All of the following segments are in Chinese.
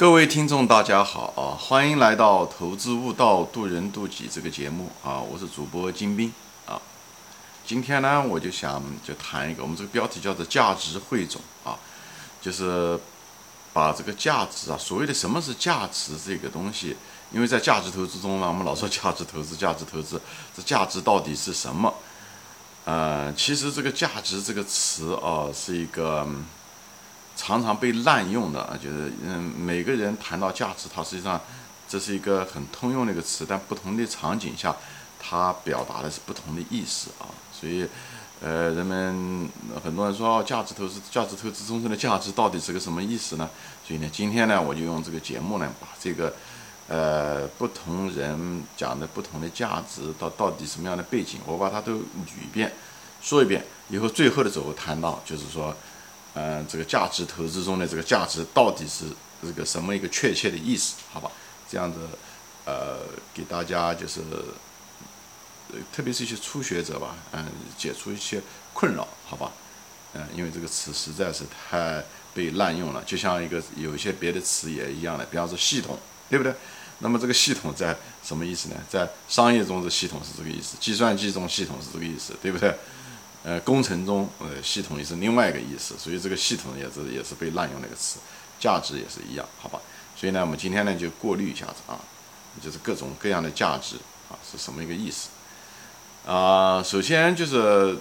各位听众，大家好啊！欢迎来到《投资悟道，渡人渡己》这个节目啊！我是主播金兵啊。今天呢，我就想就谈一个，我们这个标题叫做“价值汇总”啊，就是把这个价值啊，所谓的什么是价值这个东西，因为在价值投资中呢，我们老说价值投资，价值投资，这价值到底是什么？呃，其实这个价值这个词啊，是一个。常常被滥用的啊，就是嗯，每个人谈到价值，它实际上这是一个很通用的一个词，但不同的场景下，它表达的是不同的意思啊。所以，呃，人们很多人说哦，价值投资，价值投资中的价值到底是个什么意思呢？所以呢，今天呢，我就用这个节目呢，把这个呃不同人讲的不同的价值到到底什么样的背景，我把它都捋一遍，说一遍，以后最后的时候谈到，就是说。嗯，这个价值投资中的这个价值到底是这个什么一个确切的意思？好吧，这样子，呃，给大家就是，呃特别是一些初学者吧，嗯，解除一些困扰，好吧，嗯，因为这个词实在是太被滥用了，就像一个有一些别的词也一样的，比方说系统，对不对？那么这个系统在什么意思呢？在商业中的系统是这个意思，计算机中系统是这个意思，对不对？呃，工程中，呃，系统也是另外一个意思，所以这个系统也是也是被滥用的一个词，价值也是一样，好吧？所以呢，我们今天呢就过滤一下子啊，就是各种各样的价值啊是什么一个意思啊？首先就是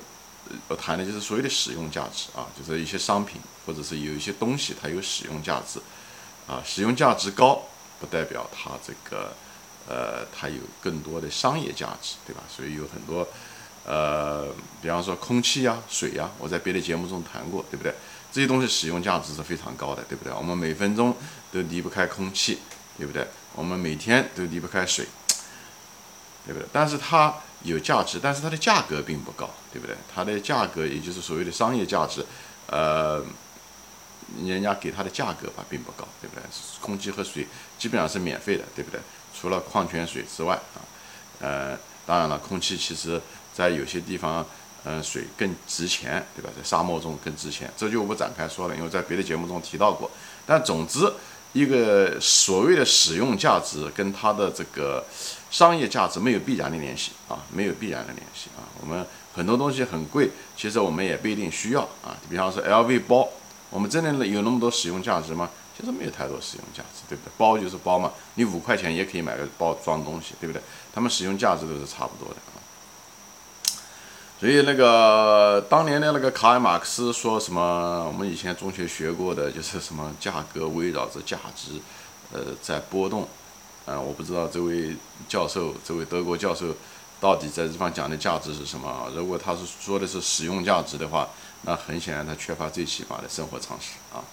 我谈的就是所谓的使用价值啊，就是一些商品或者是有一些东西它有使用价值啊，使用价值高不代表它这个呃它有更多的商业价值，对吧？所以有很多。呃，比方说空气呀、水呀，我在别的节目中谈过，对不对？这些东西使用价值是非常高的，对不对？我们每分钟都离不开空气，对不对？我们每天都离不开水，对不对？但是它有价值，但是它的价格并不高，对不对？它的价格也就是所谓的商业价值，呃，人家给它的价格吧并不高，对不对？空气和水基本上是免费的，对不对？除了矿泉水之外啊，呃，当然了，空气其实。在有些地方，嗯，水更值钱，对吧？在沙漠中更值钱，这就我不展开说了，因为在别的节目中提到过。但总之，一个所谓的使用价值跟它的这个商业价值没有必然的联系啊，没有必然的联系啊。我们很多东西很贵，其实我们也不一定需要啊。比方说 LV 包，我们真的有那么多使用价值吗？其实没有太多使用价值，对不对？包就是包嘛，你五块钱也可以买个包装东西，对不对？他们使用价值都是差不多的啊。所以那个当年的那个卡尔马克思说什么？我们以前中学学过的，就是什么价格围绕着价值，呃，在波动。嗯，我不知道这位教授，这位德国教授，到底在这方讲的价值是什么？如果他是说的是使用价值的话，那很显然他缺乏最起码的生活常识啊。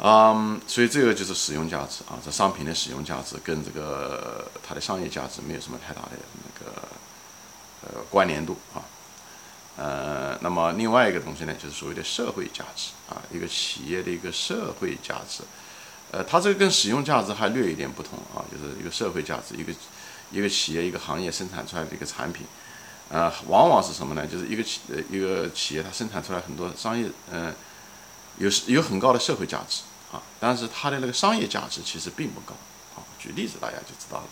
嗯，所以这个就是使用价值啊，这商品的使用价值跟这个它的商业价值没有什么太大的那个。呃，关联度啊，呃，那么另外一个东西呢，就是所谓的社会价值啊，一个企业的一个社会价值，呃，它这个跟使用价值还略有一点不同啊，就是一个社会价值，一个一个企业一个行业生产出来的一个产品，呃，往往是什么呢？就是一个企呃一个企业它生产出来很多商业，嗯，有有很高的社会价值啊，但是它的那个商业价值其实并不高啊。举例子大家就知道了。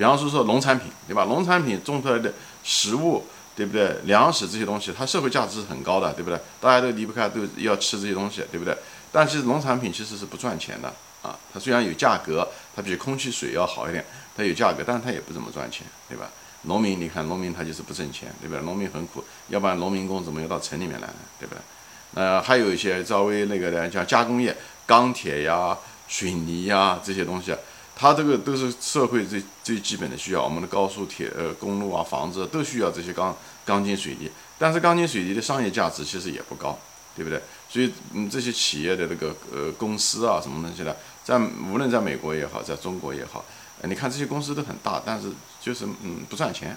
比方说说农产品，对吧？农产品种出来的食物，对不对？粮食这些东西，它社会价值是很高的，对不对？大家都离不开，都要吃这些东西，对不对？但其实农产品其实是不赚钱的啊。它虽然有价格，它比空气水要好一点，它有价格，但是它也不怎么赚钱，对吧？农民，你看农民他就是不挣钱，对不对？农民很苦，要不然农民工怎么又到城里面来呢？对不对？呃，还有一些稍微那个的，像加工业，钢铁呀、水泥呀这些东西。它这个都是社会最最基本的需要，我们的高速铁呃公路啊、房子都需要这些钢钢筋水泥。但是钢筋水泥的商业价值其实也不高，对不对？所以嗯，这些企业的那个呃公司啊什么东西的，在无论在美国也好，在中国也好，你看这些公司都很大，但是就是嗯不赚钱，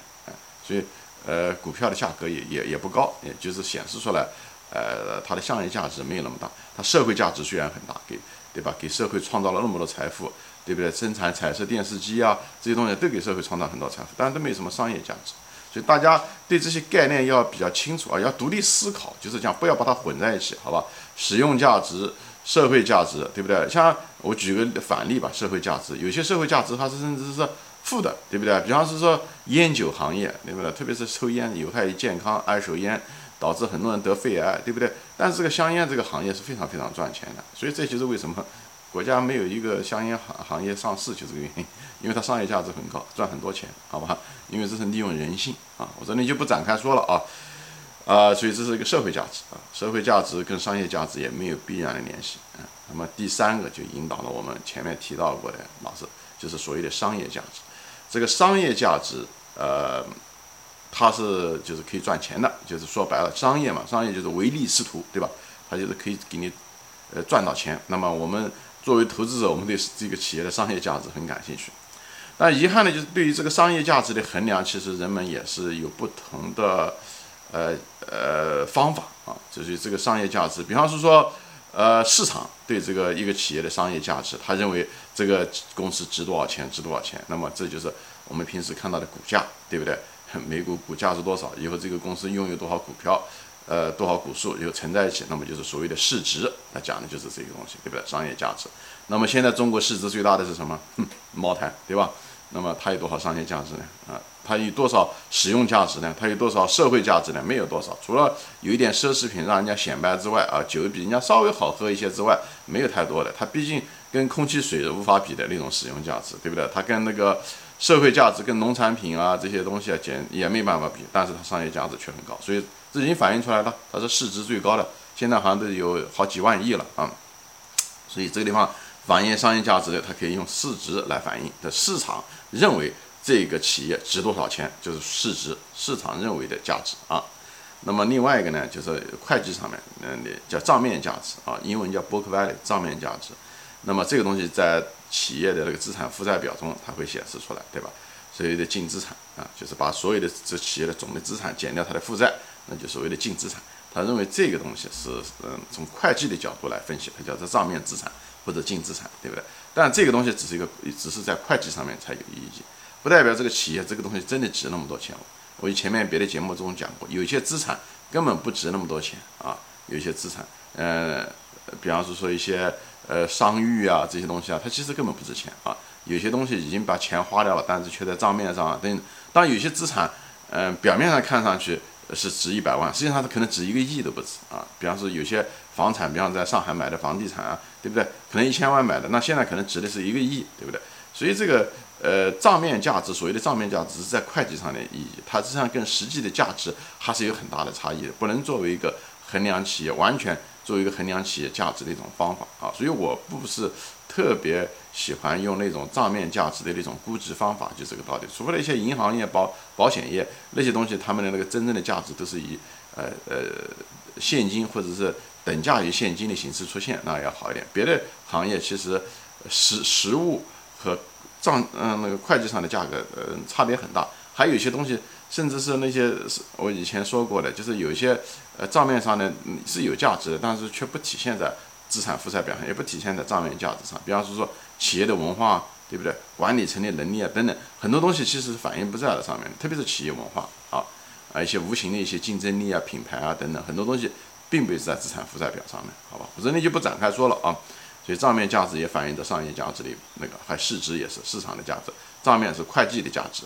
所以呃股票的价格也也也不高，也就是显示出来，呃它的商业价值没有那么大，它社会价值虽然很大，给对吧？给社会创造了那么多财富。对不对？生产彩色电视机啊，这些东西都给社会创造很多财富，但是都没有什么商业价值。所以大家对这些概念要比较清楚啊，要独立思考，就是讲不要把它混在一起，好吧？使用价值、社会价值，对不对？像我举个反例吧，社会价值，有些社会价值它是甚至是负的，对不对？比方是说烟酒行业，对不对？特别是抽烟有害于健康，二手烟导致很多人得肺癌，对不对？但是这个香烟这个行业是非常非常赚钱的，所以这就是为什么国家没有一个香烟行行业上市，就这个原因，因为它商业价值很高，赚很多钱，好吧？因为这是利用人性啊，我这里就不展开说了啊。啊，所以这是一个社会价值啊，社会价值跟商业价值也没有必然的联系啊。那么第三个就引导了我们前面提到过的老师，就是所谓的商业价值。这个商业价值，呃，它是就是可以赚钱的，就是说白了，商业嘛，商业就是唯利是图，对吧？它就是可以给你呃赚到钱。那么我们作为投资者，我们对这个企业的商业价值很感兴趣。但遗憾的就是对于这个商业价值的衡量，其实人们也是有不同的。呃呃，方法啊，就是这个商业价值。比方是说，呃，市场对这个一个企业的商业价值，他认为这个公司值多少钱，值多少钱。那么这就是我们平时看到的股价，对不对？每股股价是多少？以后这个公司拥有多少股票，呃，多少股数，以后乘在一起，那么就是所谓的市值。那讲的就是这个东西，对不对？商业价值。那么现在中国市值最大的是什么？茅台，对吧？那么它有多少商业价值呢？啊？它有多少使用价值呢？它有多少社会价值呢？没有多少，除了有一点奢侈品让人家显摆之外，啊，酒比人家稍微好喝一些之外，没有太多的。它毕竟跟空气、水无法比的那种使用价值，对不对？它跟那个社会价值、跟农产品啊这些东西啊，简也没办法比。但是它商业价值却很高，所以这已经反映出来了，它是市值最高的，现在好像都有好几万亿了啊。所以这个地方反映商业价值的，它可以用市值来反映的市场认为。这个企业值多少钱，就是市值，市场认为的价值啊。那么另外一个呢，就是会计上面，嗯，叫账面价值啊，英文叫 book value，账面价值。那么这个东西在企业的那个资产负债表中，它会显示出来，对吧？所谓的净资产啊，就是把所有的这企业的总的资产减掉它的负债，那就所谓的净资产。他认为这个东西是，嗯，从会计的角度来分析，它叫做账面资产或者净资产，对不对？但这个东西只是一个，只是在会计上面才有意义。不代表这个企业这个东西真的值那么多钱。我前面别的节目中讲过，有些资产根本不值那么多钱啊。有些资产，呃，比方说说一些呃商誉啊这些东西啊，它其实根本不值钱啊。有些东西已经把钱花掉了，但是却在账面上等。当有些资产，嗯，表面上看上去是值一百万，实际上它可能值一个亿都不止啊。比方说有些房产，比方在上海买的房地产啊，对不对？可能一千万买的，那现在可能值的是一个亿，对不对？所以这个。呃，账面价值，所谓的账面价值是在会计上的意义，它实际上跟实际的价值还是有很大的差异的，不能作为一个衡量企业完全作为一个衡量企业价值的一种方法啊。所以我不是特别喜欢用那种账面价值的那种估值方法，就这个道理。除非那些银行业、保保险业那些东西，他们的那个真正的价值都是以呃呃现金或者是等价于现金的形式出现，那要好一点。别的行业其实实实物和账嗯，那个会计上的价格，呃，差别很大。还有一些东西，甚至是那些我以前说过的，就是有些呃账面上呢是有价值，但是却不体现在资产负债表上，也不体现在账面价值上。比方说说企业的文化，对不对？管理层的能力啊等等，很多东西其实反映不在了上面。特别是企业文化啊，啊一些无形的一些竞争力啊、品牌啊等等，很多东西并不是在资产负债表上面，好吧？我这里就不展开说了啊。所以账面价值也反映着商业价值的那个，还市值也是市场的价值。账面是会计的价值，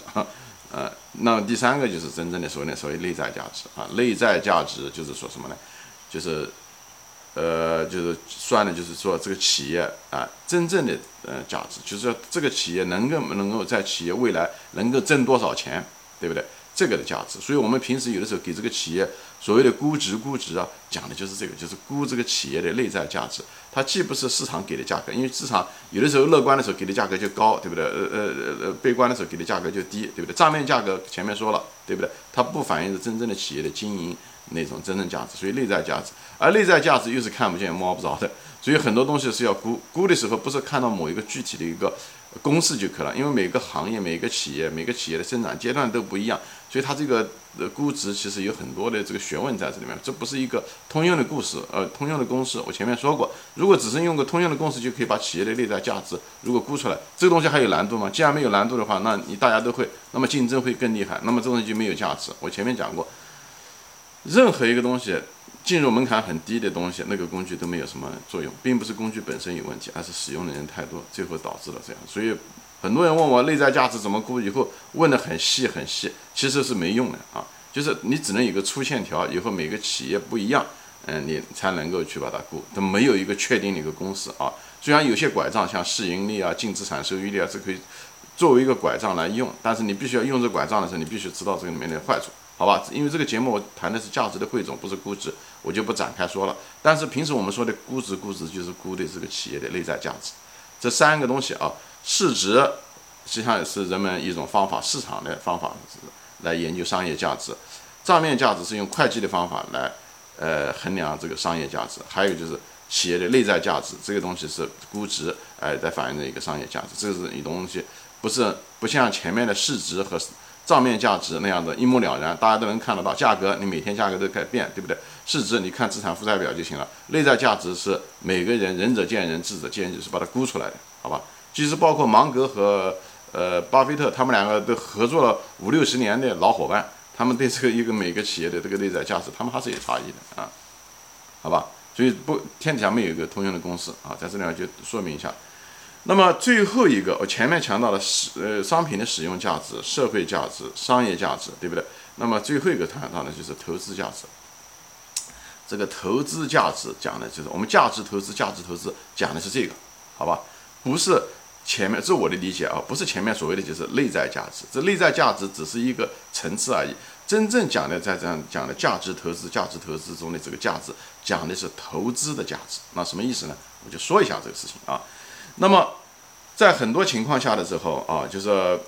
呃，那么第三个就是真正的所谓的所谓内在价值啊，内在价值就是说什么呢？就是，呃，就是算的，就是说这个企业啊，真正的呃价值，就是说这个企业能够能够在企业未来能够挣多少钱，对不对？这个的价值，所以我们平时有的时候给这个企业所谓的估值，估值啊，讲的就是这个，就是估这个企业的内在价值。它既不是市场给的价格，因为市场有的时候乐观的时候给的价格就高，对不对？呃呃呃，悲观的时候给的价格就低，对不对？账面价格前面说了，对不对？它不反映着真正的企业的经营那种真正价值，所以内在价值，而内在价值又是看不见摸不着的，所以很多东西是要估估的时候，不是看到某一个具体的一个。公式就可了，因为每个行业、每个企业、每个企业的生长阶段都不一样，所以它这个呃估值其实有很多的这个学问在这里面。这不是一个通用的故事，呃，通用的公式。我前面说过，如果只是用个通用的公式就可以把企业的内在价值如果估出来，这个东西还有难度吗？既然没有难度的话，那你大家都会，那么竞争会更厉害，那么这东西就没有价值。我前面讲过，任何一个东西。进入门槛很低的东西，那个工具都没有什么作用，并不是工具本身有问题，而是使用的人太多，最后导致了这样。所以很多人问我内在价值怎么估，以后问的很细很细，其实是没用的啊。就是你只能有个粗线条，以后每个企业不一样，嗯，你才能够去把它估，它没有一个确定的一个公式啊。虽然有些拐杖像市盈率啊、净资产收益率啊，是可以作为一个拐杖来用，但是你必须要用这拐杖的时候，你必须知道这个里面的坏处。好吧，因为这个节目我谈的是价值的汇总，不是估值，我就不展开说了。但是平时我们说的估值，估值就是估的这个企业的内在价值，这三个东西啊，市值实际上也是人们一种方法，市场的方法来研究商业价值，账面价值是用会计的方法来呃衡量这个商业价值，还有就是企业的内在价值，这个东西是估值哎在反映的一个商业价值，这是一东西，不是不像前面的市值和。账面价值那样的一目了然，大家都能看得到。价格你每天价格都在变，对不对？市值你看资产负债表就行了。内在价值是每个人仁者见仁，智者见智，是把它估出来的，好吧？其实包括芒格和呃巴菲特，他们两个都合作了五六十年的老伙伴，他们对这个一个每个企业的这个内在价值，他们还是有差异的啊，好吧？所以不天底下没有一个通用的公式啊，在这里就说明一下。那么最后一个，我前面强调了使呃商品的使用价值、社会价值、商业价值，对不对？那么最后一个谈到的就是投资价值。这个投资价值讲的就是我们价值投资、价值投资讲的是这个，好吧？不是前面，这是我的理解啊，不是前面所谓的就是内在价值，这内在价值只是一个层次而已。真正讲的在这样讲的价值投资、价值投资中的这个价值，讲的是投资的价值。那什么意思呢？我就说一下这个事情啊。那么，在很多情况下的时候啊，就是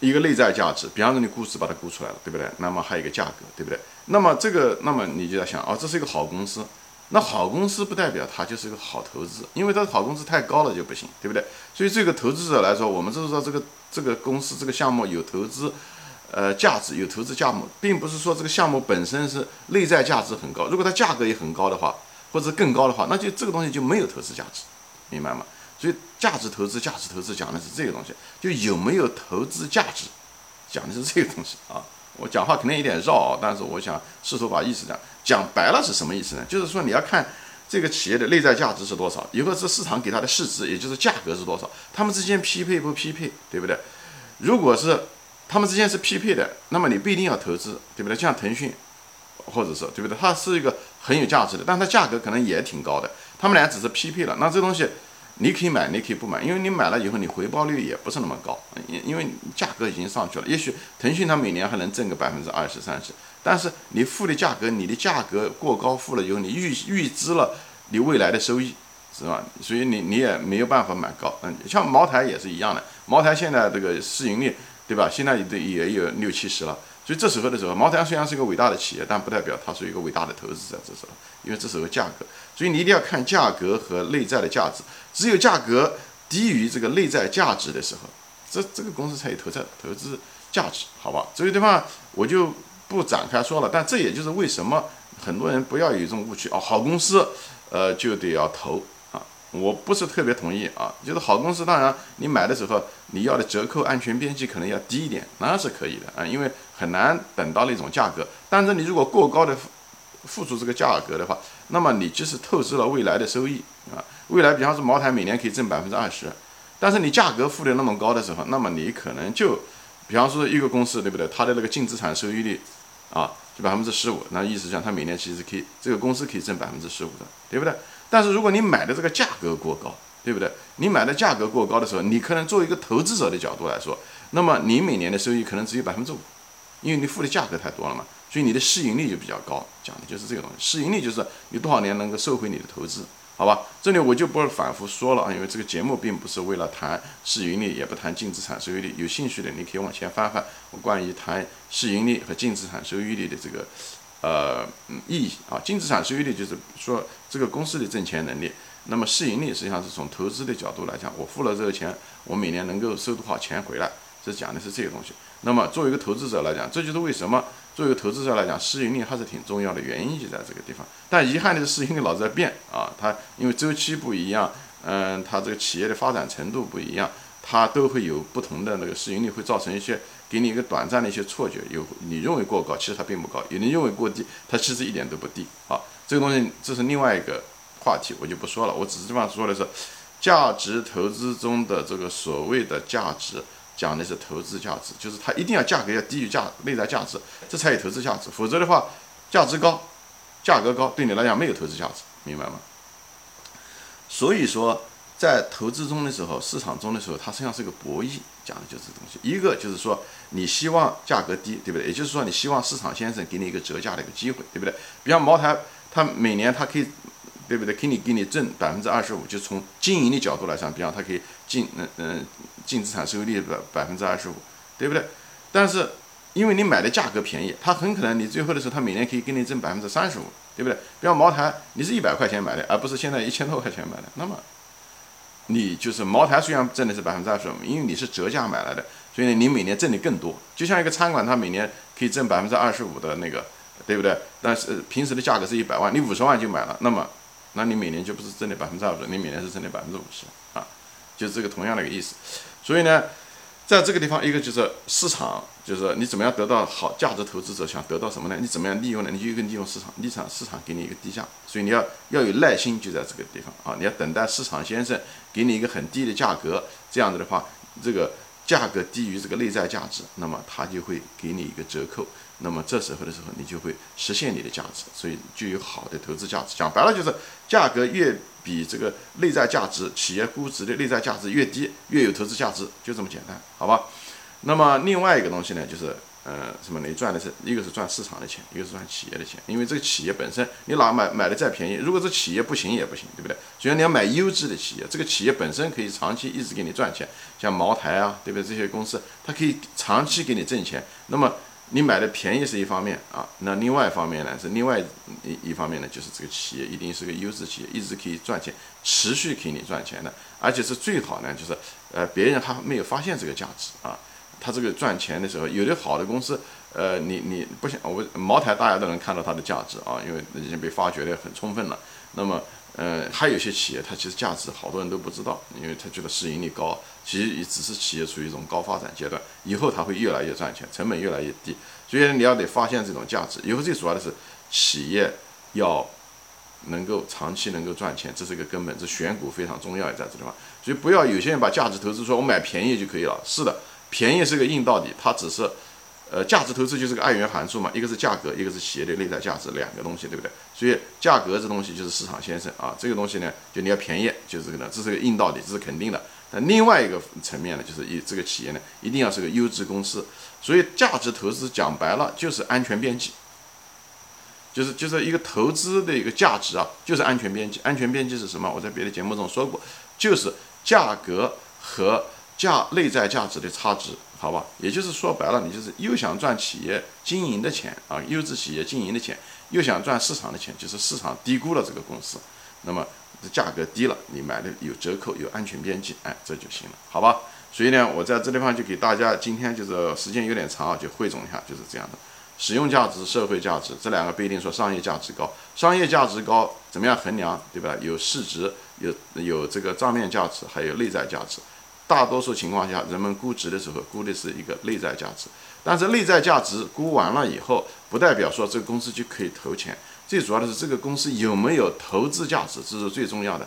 一个内在价值，比方说你估值把它估出来了，对不对？那么还有一个价格，对不对？那么这个，那么你就要想，啊，这是一个好公司，那好公司不代表它就是一个好投资，因为它的好公司太高了就不行，对不对？所以这个投资者来说，我们就是说这个这个公司这个项目有投资，呃，价值有投资项目，并不是说这个项目本身是内在价值很高，如果它价格也很高的话，或者更高的话，那就这个东西就没有投资价值，明白吗？所以价值投资，价值投资讲的是这个东西，就有没有投资价值，讲的是这个东西 啊。我讲话可能有点绕啊，但是我想试图把意思讲讲白了是什么意思呢？就是说你要看这个企业的内在价值是多少，一个是市场给它的市值，也就是价格是多少，它们之间匹配不匹配，对不对？如果是它们之间是匹配的，那么你不一定要投资，对不对？像腾讯，或者是对不对？它是一个很有价值的，但它价格可能也挺高的，它们俩只是匹配了，那这东西。你可以买，你可以不买，因为你买了以后，你回报率也不是那么高，因因为价格已经上去了。也许腾讯它每年还能挣个百分之二十、三十，但是你付的价格，你的价格过高，付了以后，你预预支了你未来的收益，是吧？所以你你也没有办法买高。嗯，像茅台也是一样的，茅台现在这个市盈率，对吧？现在也也有六七十了。所以这时候的时候，茅台虽然是一个伟大的企业，但不代表它是一个伟大的投资者。这时候，因为这时候价格，所以你一定要看价格和内在的价值。只有价格低于这个内在价值的时候，这这个公司才有投资投资价值，好吧？这个地方我就不展开说了。但这也就是为什么很多人不要有一种误区哦，好公司，呃，就得要投。我不是特别同意啊，就是好公司，当然你买的时候你要的折扣、安全边际可能要低一点，那是可以的啊，因为很难等到那种价格。但是你如果过高的付出这个价格的话，那么你就是透支了未来的收益啊。未来比方说茅台每年可以挣百分之二十，但是你价格付的那么高的时候，那么你可能就，比方说一个公司对不对？它的那个净资产收益率啊，就百分之十五，那意思讲它每年其实可以这个公司可以挣百分之十五的，对不对？但是如果你买的这个价格过高，对不对？你买的价格过高的时候，你可能作为一个投资者的角度来说，那么你每年的收益可能只有百分之五，因为你付的价格太多了嘛，所以你的市盈率就比较高，讲的就是这个东西。市盈率就是你多少年能够收回你的投资，好吧？这里我就不反复说了啊，因为这个节目并不是为了谈市盈率，也不谈净资产收益率。有兴趣的你可以往前翻翻我关于谈市盈率和净资产收益率的这个。呃，意义啊，净资产收益率就是说这个公司的挣钱能力。那么市盈率实际上是从投资的角度来讲，我付了这个钱，我每年能够收多少钱回来，这讲的是这个东西。那么作为一个投资者来讲，这就是为什么作为一个投资者来讲，市盈率还是挺重要的原因就在这个地方。但遗憾的是，市盈率老是在变啊，它因为周期不一样，嗯，它这个企业的发展程度不一样，它都会有不同的那个市盈率，会造成一些给你一个短暂的一些错觉。有你认为过高，其实它并不高；有人认为过低，它其实一点都不低。啊，这个东西这是另外一个话题，我就不说了。我只是这方说的是价值投资中的这个所谓的价值，讲的是投资价值，就是它一定要价格要低于价内在价值，这才有投资价值。否则的话，价值高，价格高，对你来讲没有投资价值，明白吗？所以说。在投资中的时候，市场中的时候，它实际上是个博弈，讲的就是东西。一个就是说，你希望价格低，对不对？也就是说，你希望市场先生给你一个折价的一个机会，对不对？比方茅台，它每年它可以，对不对？给你给你挣百分之二十五，就从经营的角度来讲，比方它可以净嗯嗯净资产收益率百百分之二十五，对不对？但是因为你买的价格便宜，它很可能你最后的时候，它每年可以给你挣百分之三十五，对不对？比方茅台，你是一百块钱买的，而不是现在一千多块钱买的，那么。你就是茅台，虽然挣的是百分之二十五，因为你是折价买来的，所以呢你每年挣的更多。就像一个餐馆，它每年可以挣百分之二十五的那个，对不对？但是平时的价格是一百万，你五十万就买了，那么，那你每年就不是挣的百分之二十，你每年是挣的百分之五十啊，就这个同样的一个意思。所以呢。在这个地方，一个就是市场，就是你怎么样得到好价值投资者想得到什么呢？你怎么样利用呢？你就一个利用市场，立场市场给你一个低价，所以你要要有耐心，就在这个地方啊，你要等待市场先生给你一个很低的价格，这样子的话，这个价格低于这个内在价值，那么他就会给你一个折扣，那么这时候的时候，你就会实现你的价值，所以就有好的投资价值。讲白了就是价格越。比这个内在价值、企业估值的内在价值越低，越有投资价值，就这么简单，好吧？那么另外一个东西呢，就是呃，什么？你赚的是一个是赚市场的钱，一个是赚企业的钱。因为这个企业本身，你哪买买的再便宜，如果这企业不行也不行，对不对？所以你要买优质的企业，这个企业本身可以长期一直给你赚钱，像茅台啊，对不对？这些公司它可以长期给你挣钱。那么你买的便宜是一方面啊，那另外一方面呢是另外一一方面呢，就是这个企业一定是个优质企业，一直可以赚钱，持续给你赚钱的，而且是最好呢，就是呃别人还没有发现这个价值啊，他这个赚钱的时候，有的好的公司，呃你你不想我茅台大家都能看到它的价值啊，因为已经被发掘的很充分了，那么。呃，还有些企业，它其实价值好多人都不知道，因为他觉得市盈率高，其实也只是企业处于一种高发展阶段，以后它会越来越赚钱，成本越来越低，所以你要得发现这种价值。以后最主要的是企业要能够长期能够赚钱，这是一个根本，这选股非常重要在这地方。所以不要有些人把价值投资说我买便宜就可以了，是的，便宜是个硬道理，它只是。呃，价值投资就是个二元函数嘛，一个是价格，一个是企业的内在价值，两个东西，对不对？所以价格这东西就是市场先生啊，这个东西呢，就你要便宜，就是这个呢，这是个硬道理，这是肯定的。那另外一个层面呢，就是一这个企业呢，一定要是个优质公司。所以价值投资讲白了就是安全边际，就是就是一个投资的一个价值啊，就是安全边际。安全边际是什么？我在别的节目中说过，就是价格和价内在价值的差值。好吧，也就是说白了，你就是又想赚企业经营的钱啊，优质企业经营的钱，又想赚市场的钱，就是市场低估了这个公司，那么这价格低了，你买的有折扣，有安全边际，哎，这就行了，好吧？所以呢，我在这地方就给大家，今天就是时间有点长啊，就汇总一下，就是这样的，使用价值、社会价值这两个不一定说商业价值高，商业价值高怎么样衡量，对吧？有市值，有有这个账面价值，还有内在价值。大多数情况下，人们估值的时候估的是一个内在价值，但是内在价值估完了以后，不代表说这个公司就可以投钱。最主要的是这个公司有没有投资价值，这是最重要的。